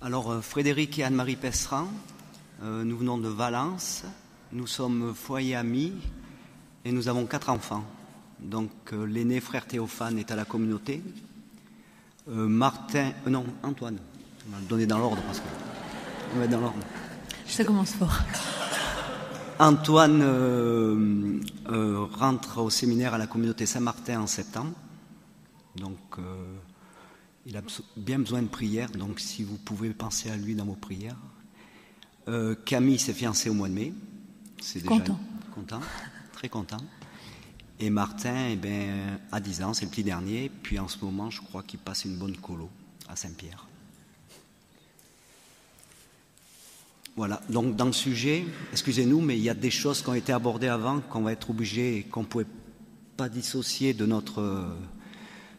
Alors, euh, Frédéric et Anne-Marie Pesseran, euh, nous venons de Valence, nous sommes foyer amis et nous avons quatre enfants. Donc, euh, l'aîné frère Théophane est à la communauté. Martin, non, Antoine, on va le donner dans l'ordre parce que. On va dans l'ordre. Ça commence fort. Antoine rentre au séminaire à la communauté Saint-Martin en septembre. Donc, il a bien besoin de prière, donc si vous pouvez penser à lui dans vos prières. Euh, Camille s'est fiancée au mois de mai. C'est déjà content. content, très content. Et Martin, eh ben, à 10 ans, c'est le petit dernier. Puis en ce moment, je crois qu'il passe une bonne colo à Saint-Pierre. Voilà, donc dans le sujet, excusez-nous, mais il y a des choses qui ont été abordées avant qu'on va être obligé qu'on ne pouvait pas dissocier de notre,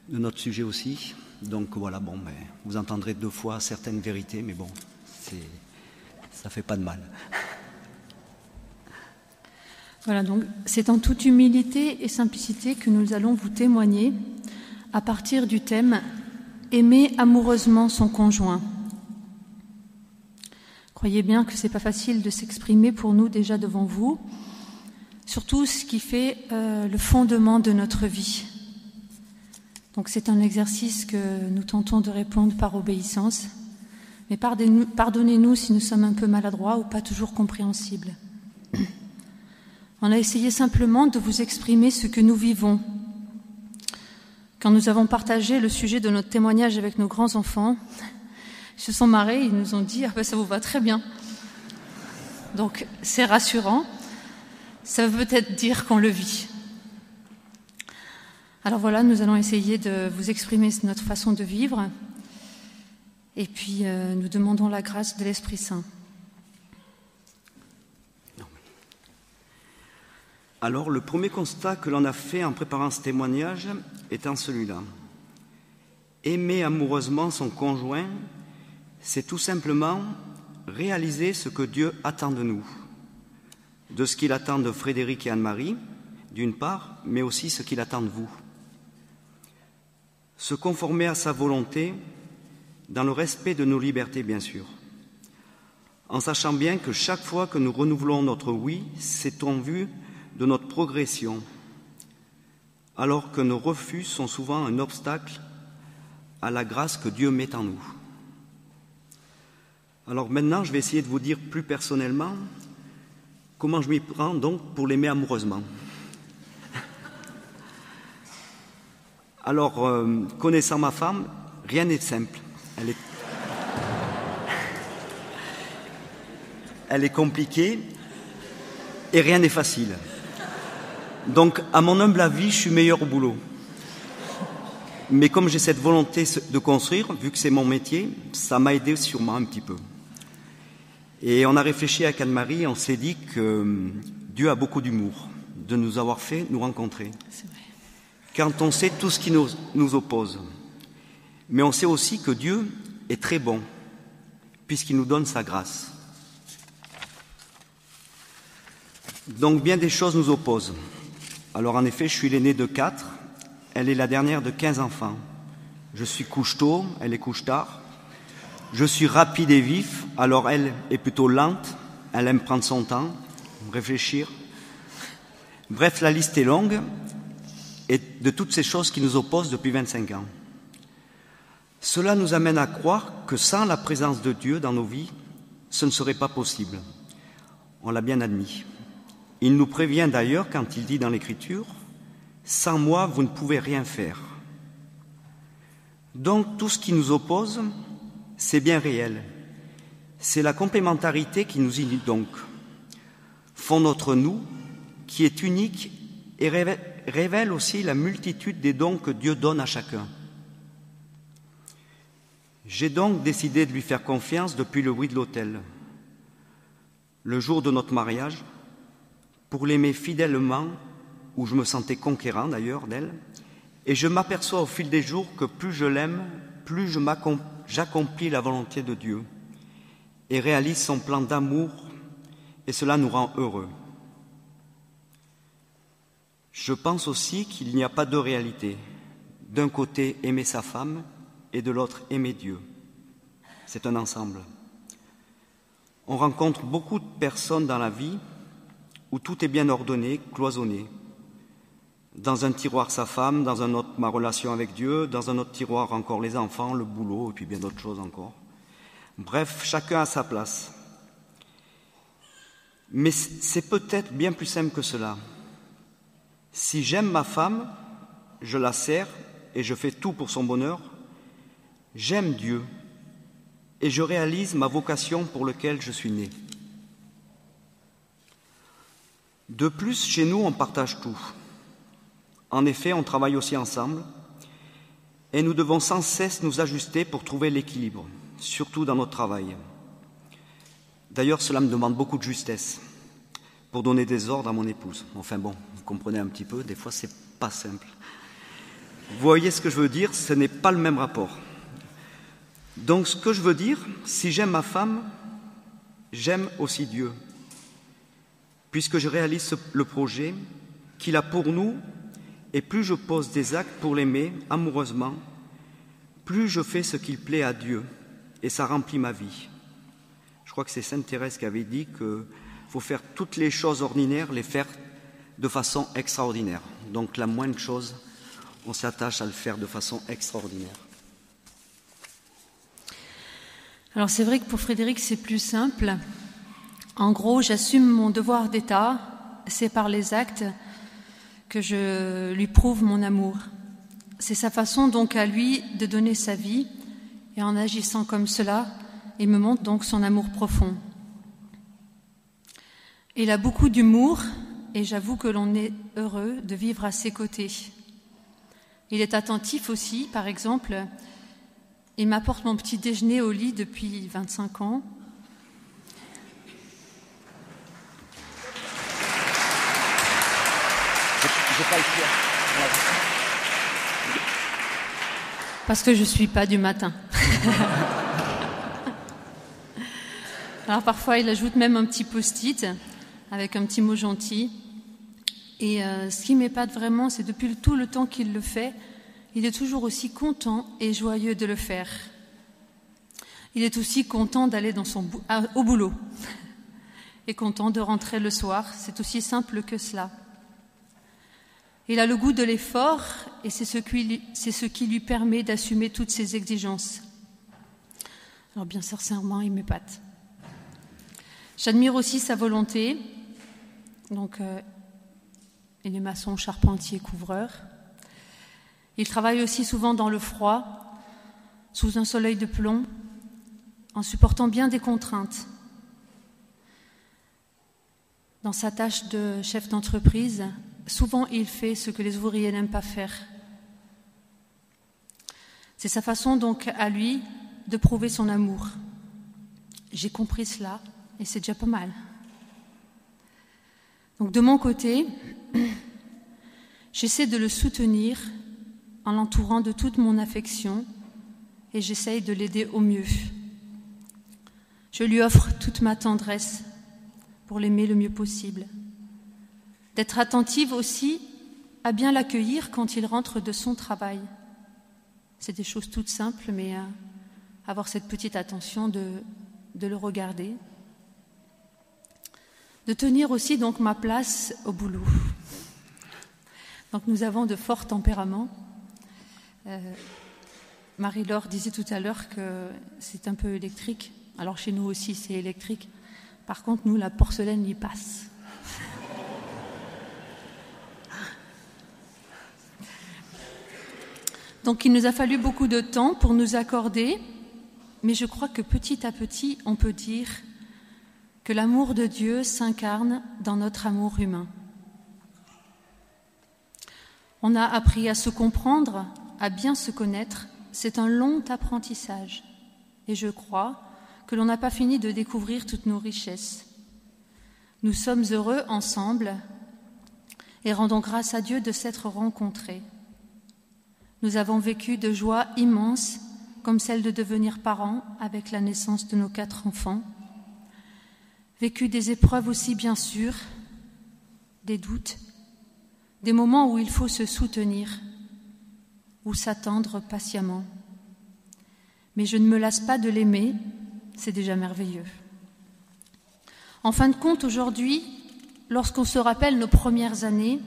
de notre sujet aussi. Donc voilà, bon, mais vous entendrez deux fois certaines vérités, mais bon, ça fait pas de mal. Voilà, donc c'est en toute humilité et simplicité que nous allons vous témoigner à partir du thème Aimer amoureusement son conjoint. Croyez bien que ce n'est pas facile de s'exprimer pour nous déjà devant vous, surtout ce qui fait euh, le fondement de notre vie. Donc c'est un exercice que nous tentons de répondre par obéissance. Mais pardonnez-nous si nous sommes un peu maladroits ou pas toujours compréhensibles. On a essayé simplement de vous exprimer ce que nous vivons. Quand nous avons partagé le sujet de notre témoignage avec nos grands-enfants, ils se sont marrés, ils nous ont dit ah ben, ça vous va très bien. Donc c'est rassurant. Ça veut peut-être dire qu'on le vit. Alors voilà, nous allons essayer de vous exprimer notre façon de vivre. Et puis, euh, nous demandons la grâce de l'Esprit Saint. Alors, le premier constat que l'on a fait en préparant ce témoignage étant celui-là. Aimer amoureusement son conjoint, c'est tout simplement réaliser ce que Dieu attend de nous, de ce qu'il attend de Frédéric et Anne-Marie, d'une part, mais aussi ce qu'il attend de vous se conformer à sa volonté dans le respect de nos libertés, bien sûr, en sachant bien que chaque fois que nous renouvelons notre oui, c'est en vue de notre progression, alors que nos refus sont souvent un obstacle à la grâce que Dieu met en nous. Alors maintenant, je vais essayer de vous dire plus personnellement comment je m'y prends donc pour l'aimer amoureusement. Alors, euh, connaissant ma femme, rien n'est simple. Elle est... Elle est compliquée et rien n'est facile. Donc, à mon humble avis, je suis meilleur au boulot. Mais comme j'ai cette volonté de construire, vu que c'est mon métier, ça m'a aidé sûrement un petit peu. Et on a réfléchi à Anne-Marie, on s'est dit que euh, Dieu a beaucoup d'humour de nous avoir fait nous rencontrer quand on sait tout ce qui nous, oppose. Mais on sait aussi que Dieu est très bon, puisqu'il nous donne sa grâce. Donc bien des choses nous opposent. Alors en effet, je suis l'aîné de quatre, elle est la dernière de quinze enfants. Je suis couche tôt, elle est couche tard. Je suis rapide et vif, alors elle est plutôt lente, elle aime prendre son temps, réfléchir. Bref, la liste est longue, et de toutes ces choses qui nous opposent depuis 25 ans. Cela nous amène à croire que sans la présence de Dieu dans nos vies, ce ne serait pas possible. On l'a bien admis. Il nous prévient d'ailleurs quand il dit dans l'Écriture, Sans moi, vous ne pouvez rien faire. Donc tout ce qui nous oppose, c'est bien réel. C'est la complémentarité qui nous unit donc, font notre nous, qui est unique et révèle aussi la multitude des dons que Dieu donne à chacun. J'ai donc décidé de lui faire confiance depuis le bruit de l'autel, le jour de notre mariage, pour l'aimer fidèlement, où je me sentais conquérant d'ailleurs d'elle, et je m'aperçois au fil des jours que plus je l'aime, plus j'accomplis la volonté de Dieu et réalise son plan d'amour, et cela nous rend heureux. Je pense aussi qu'il n'y a pas de réalité. D'un côté, aimer sa femme, et de l'autre aimer Dieu. C'est un ensemble. On rencontre beaucoup de personnes dans la vie où tout est bien ordonné, cloisonné. Dans un tiroir sa femme, dans un autre ma relation avec Dieu, dans un autre tiroir encore les enfants, le boulot et puis bien d'autres choses encore. Bref, chacun a sa place. Mais c'est peut-être bien plus simple que cela. Si j'aime ma femme, je la sers et je fais tout pour son bonheur, j'aime Dieu et je réalise ma vocation pour laquelle je suis né. De plus, chez nous, on partage tout. En effet, on travaille aussi ensemble et nous devons sans cesse nous ajuster pour trouver l'équilibre, surtout dans notre travail. D'ailleurs, cela me demande beaucoup de justesse pour donner des ordres à mon épouse. Enfin bon, vous comprenez un petit peu, des fois c'est pas simple. Vous voyez ce que je veux dire Ce n'est pas le même rapport. Donc ce que je veux dire, si j'aime ma femme, j'aime aussi Dieu, puisque je réalise le projet qu'il a pour nous, et plus je pose des actes pour l'aimer amoureusement, plus je fais ce qu'il plaît à Dieu, et ça remplit ma vie. Je crois que c'est Sainte Thérèse qui avait dit qu'il faut faire toutes les choses ordinaires, les faire de façon extraordinaire. Donc la moindre chose, on s'attache à le faire de façon extraordinaire. Alors c'est vrai que pour Frédéric c'est plus simple. En gros, j'assume mon devoir d'État, c'est par les actes que je lui prouve mon amour. C'est sa façon donc à lui de donner sa vie, et en agissant comme cela, il me montre donc son amour profond. Il a beaucoup d'humour, et j'avoue que l'on est heureux de vivre à ses côtés. Il est attentif aussi, par exemple, il m'apporte mon petit déjeuner au lit depuis 25 ans. Parce que je ne suis pas du matin. Alors parfois, il ajoute même un petit post-it avec un petit mot gentil. Et euh, ce qui m'épate vraiment, c'est depuis tout le temps qu'il le fait, il est toujours aussi content et joyeux de le faire. Il est aussi content d'aller son au boulot et content de rentrer le soir. C'est aussi simple que cela. Il a le goût de l'effort et c'est ce, ce, qui lui permet d'assumer toutes ses exigences. Alors bien sincèrement, il m'épate. J'admire aussi sa volonté. Donc, euh, il est maçon, charpentier, couvreur. Il travaille aussi souvent dans le froid, sous un soleil de plomb, en supportant bien des contraintes. Dans sa tâche de chef d'entreprise, souvent il fait ce que les ouvriers n'aiment pas faire. C'est sa façon donc à lui de prouver son amour. J'ai compris cela et c'est déjà pas mal. Donc de mon côté, j'essaie de le soutenir en l'entourant de toute mon affection et j'essaye de l'aider au mieux. Je lui offre toute ma tendresse pour l'aimer le mieux possible. D'être attentive aussi à bien l'accueillir quand il rentre de son travail. C'est des choses toutes simples, mais euh, avoir cette petite attention de, de le regarder, de tenir aussi donc ma place au boulot. Donc nous avons de forts tempéraments. Euh, Marie-Laure disait tout à l'heure que c'est un peu électrique. Alors chez nous aussi c'est électrique. Par contre, nous, la porcelaine y passe. Donc il nous a fallu beaucoup de temps pour nous accorder, mais je crois que petit à petit, on peut dire que l'amour de Dieu s'incarne dans notre amour humain. On a appris à se comprendre, à bien se connaître. C'est un long apprentissage. Et je crois que l'on n'a pas fini de découvrir toutes nos richesses. Nous sommes heureux ensemble et rendons grâce à Dieu de s'être rencontrés. Nous avons vécu de joies immenses comme celle de devenir parents avec la naissance de nos quatre enfants vécu des épreuves aussi bien sûr, des doutes, des moments où il faut se soutenir, ou s'attendre patiemment. mais je ne me lasse pas de l'aimer, c'est déjà merveilleux. En fin de compte, aujourd'hui, lorsqu'on se rappelle nos premières années,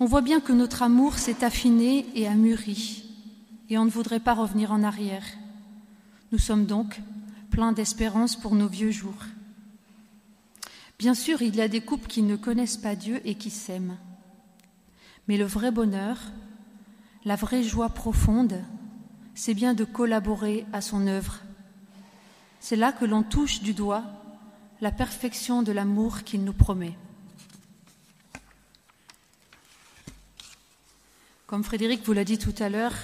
on voit bien que notre amour s'est affiné et a mûri, et on ne voudrait pas revenir en arrière. Nous sommes donc pleins d'espérance pour nos vieux jours. Bien sûr, il y a des couples qui ne connaissent pas Dieu et qui s'aiment. Mais le vrai bonheur, la vraie joie profonde, c'est bien de collaborer à son œuvre. C'est là que l'on touche du doigt la perfection de l'amour qu'il nous promet. Comme Frédéric vous l'a dit tout à l'heure,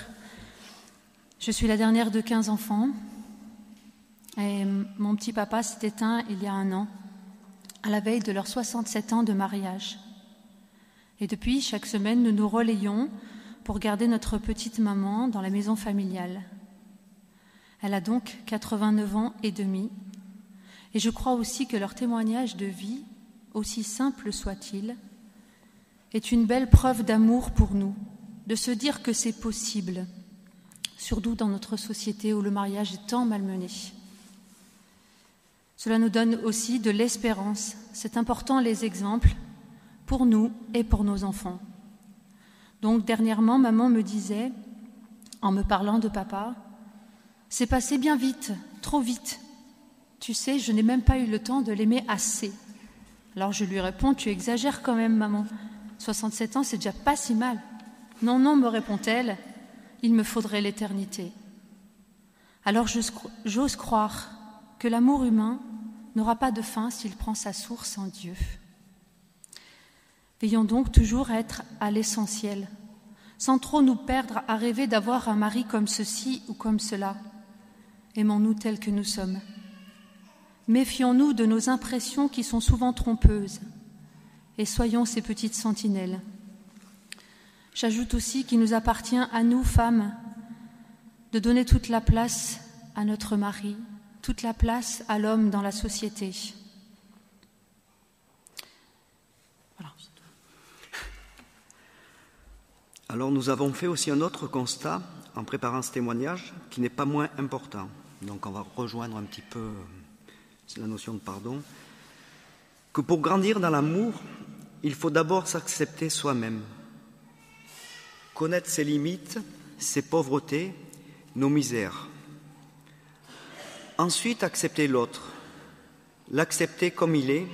je suis la dernière de 15 enfants et mon petit papa s'est éteint il y a un an, à la veille de leurs 67 ans de mariage. Et depuis, chaque semaine, nous nous relayons pour garder notre petite maman dans la maison familiale. Elle a donc 89 ans et demi, et je crois aussi que leur témoignage de vie, aussi simple soit-il, est une belle preuve d'amour pour nous, de se dire que c'est possible, surtout dans notre société où le mariage est tant malmené. Cela nous donne aussi de l'espérance. C'est important les exemples pour nous et pour nos enfants. Donc dernièrement, maman me disait, en me parlant de papa, c'est passé bien vite, trop vite. Tu sais, je n'ai même pas eu le temps de l'aimer assez. Alors je lui réponds, tu exagères quand même, maman. 67 ans, c'est déjà pas si mal. Non, non, me répond-elle, il me faudrait l'éternité. Alors j'ose croire que l'amour humain n'aura pas de fin s'il prend sa source en Dieu. Veillons donc toujours être à l'essentiel, sans trop nous perdre à rêver d'avoir un mari comme ceci ou comme cela. Aimons-nous tels que nous sommes. Méfions-nous de nos impressions qui sont souvent trompeuses et soyons ces petites sentinelles. J'ajoute aussi qu'il nous appartient à nous, femmes, de donner toute la place à notre mari, toute la place à l'homme dans la société. Alors nous avons fait aussi un autre constat en préparant ce témoignage qui n'est pas moins important. Donc on va rejoindre un petit peu euh, la notion de pardon. Que pour grandir dans l'amour, il faut d'abord s'accepter soi-même, connaître ses limites, ses pauvretés, nos misères. Ensuite, accepter l'autre, l'accepter comme il est,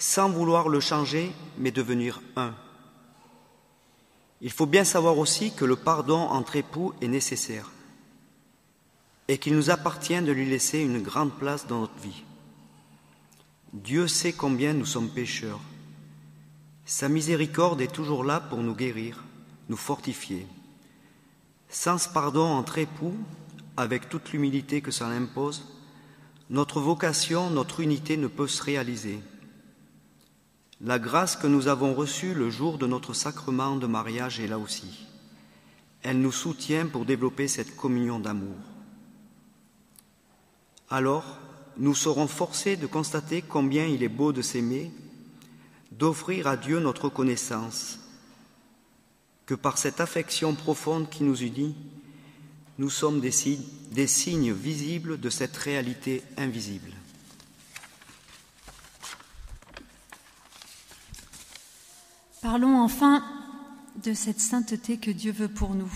sans vouloir le changer, mais devenir un. Il faut bien savoir aussi que le pardon entre époux est nécessaire et qu'il nous appartient de lui laisser une grande place dans notre vie. Dieu sait combien nous sommes pécheurs. Sa miséricorde est toujours là pour nous guérir, nous fortifier. Sans ce pardon entre époux, avec toute l'humilité que ça impose, notre vocation, notre unité ne peut se réaliser. La grâce que nous avons reçue le jour de notre sacrement de mariage est là aussi. Elle nous soutient pour développer cette communion d'amour. Alors, nous serons forcés de constater combien il est beau de s'aimer, d'offrir à Dieu notre connaissance, que par cette affection profonde qui nous unit, nous sommes des signes, visibles de cette réalité invisible. Parlons enfin de cette sainteté que Dieu veut pour nous.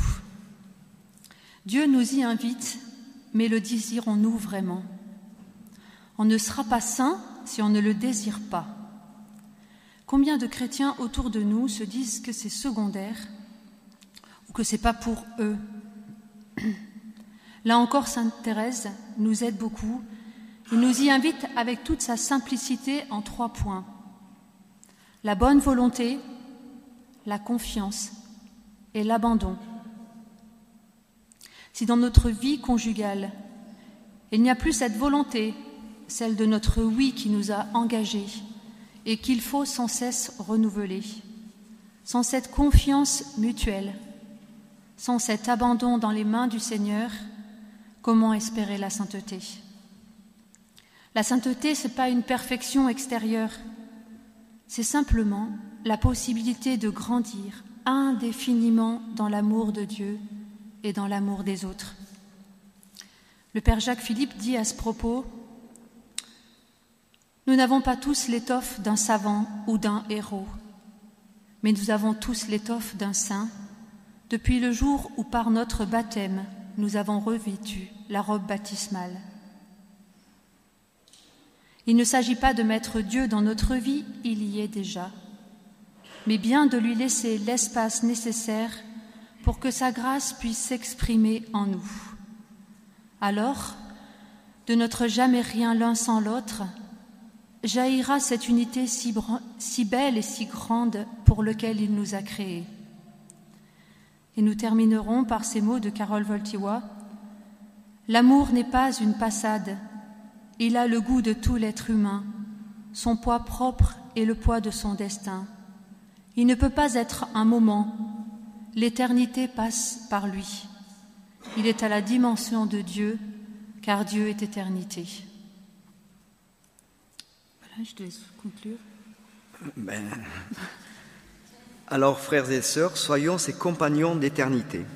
Dieu nous y invite, mais le désirons-nous vraiment? On ne sera pas saint si on ne le désire pas. Combien de chrétiens autour de nous se disent que c'est secondaire ou que c'est pas pour eux? Là encore, Sainte Thérèse nous aide beaucoup et nous y invite avec toute sa simplicité en trois points. La bonne volonté, la confiance et l'abandon. Si dans notre vie conjugale, il n'y a plus cette volonté, celle de notre oui qui nous a engagés et qu'il faut sans cesse renouveler, sans cette confiance mutuelle, sans cet abandon dans les mains du Seigneur, comment espérer la sainteté? La sainteté, ce n'est pas une perfection extérieure, c'est simplement la possibilité de grandir indéfiniment dans l'amour de Dieu et dans l'amour des autres. Le Père Jacques Philippe dit à ce propos Nous n'avons pas tous l'étoffe d'un savant ou d'un héros, mais nous avons tous l'étoffe d'un saint. Depuis le jour où par notre baptême nous avons revêtu la robe baptismale. Il ne s'agit pas de mettre Dieu dans notre vie, il y est déjà, mais bien de lui laisser l'espace nécessaire pour que sa grâce puisse s'exprimer en nous. Alors, de notre jamais rien l'un sans l'autre, jaillira cette unité si, belle et si grande pour lequel il nous a créés. Et nous terminerons par ces mots de Carole Voltiwa. L'amour n'est pas une passade, il a le goût de tout l'être humain, son poids propre et le poids de son destin. Il ne peut pas être un moment, l'éternité passe par lui. Il est à la dimension de Dieu, car Dieu est éternité. Voilà, je te laisse conclure. Ben, alors, frères et sœurs, soyons ses compagnons d'éternité.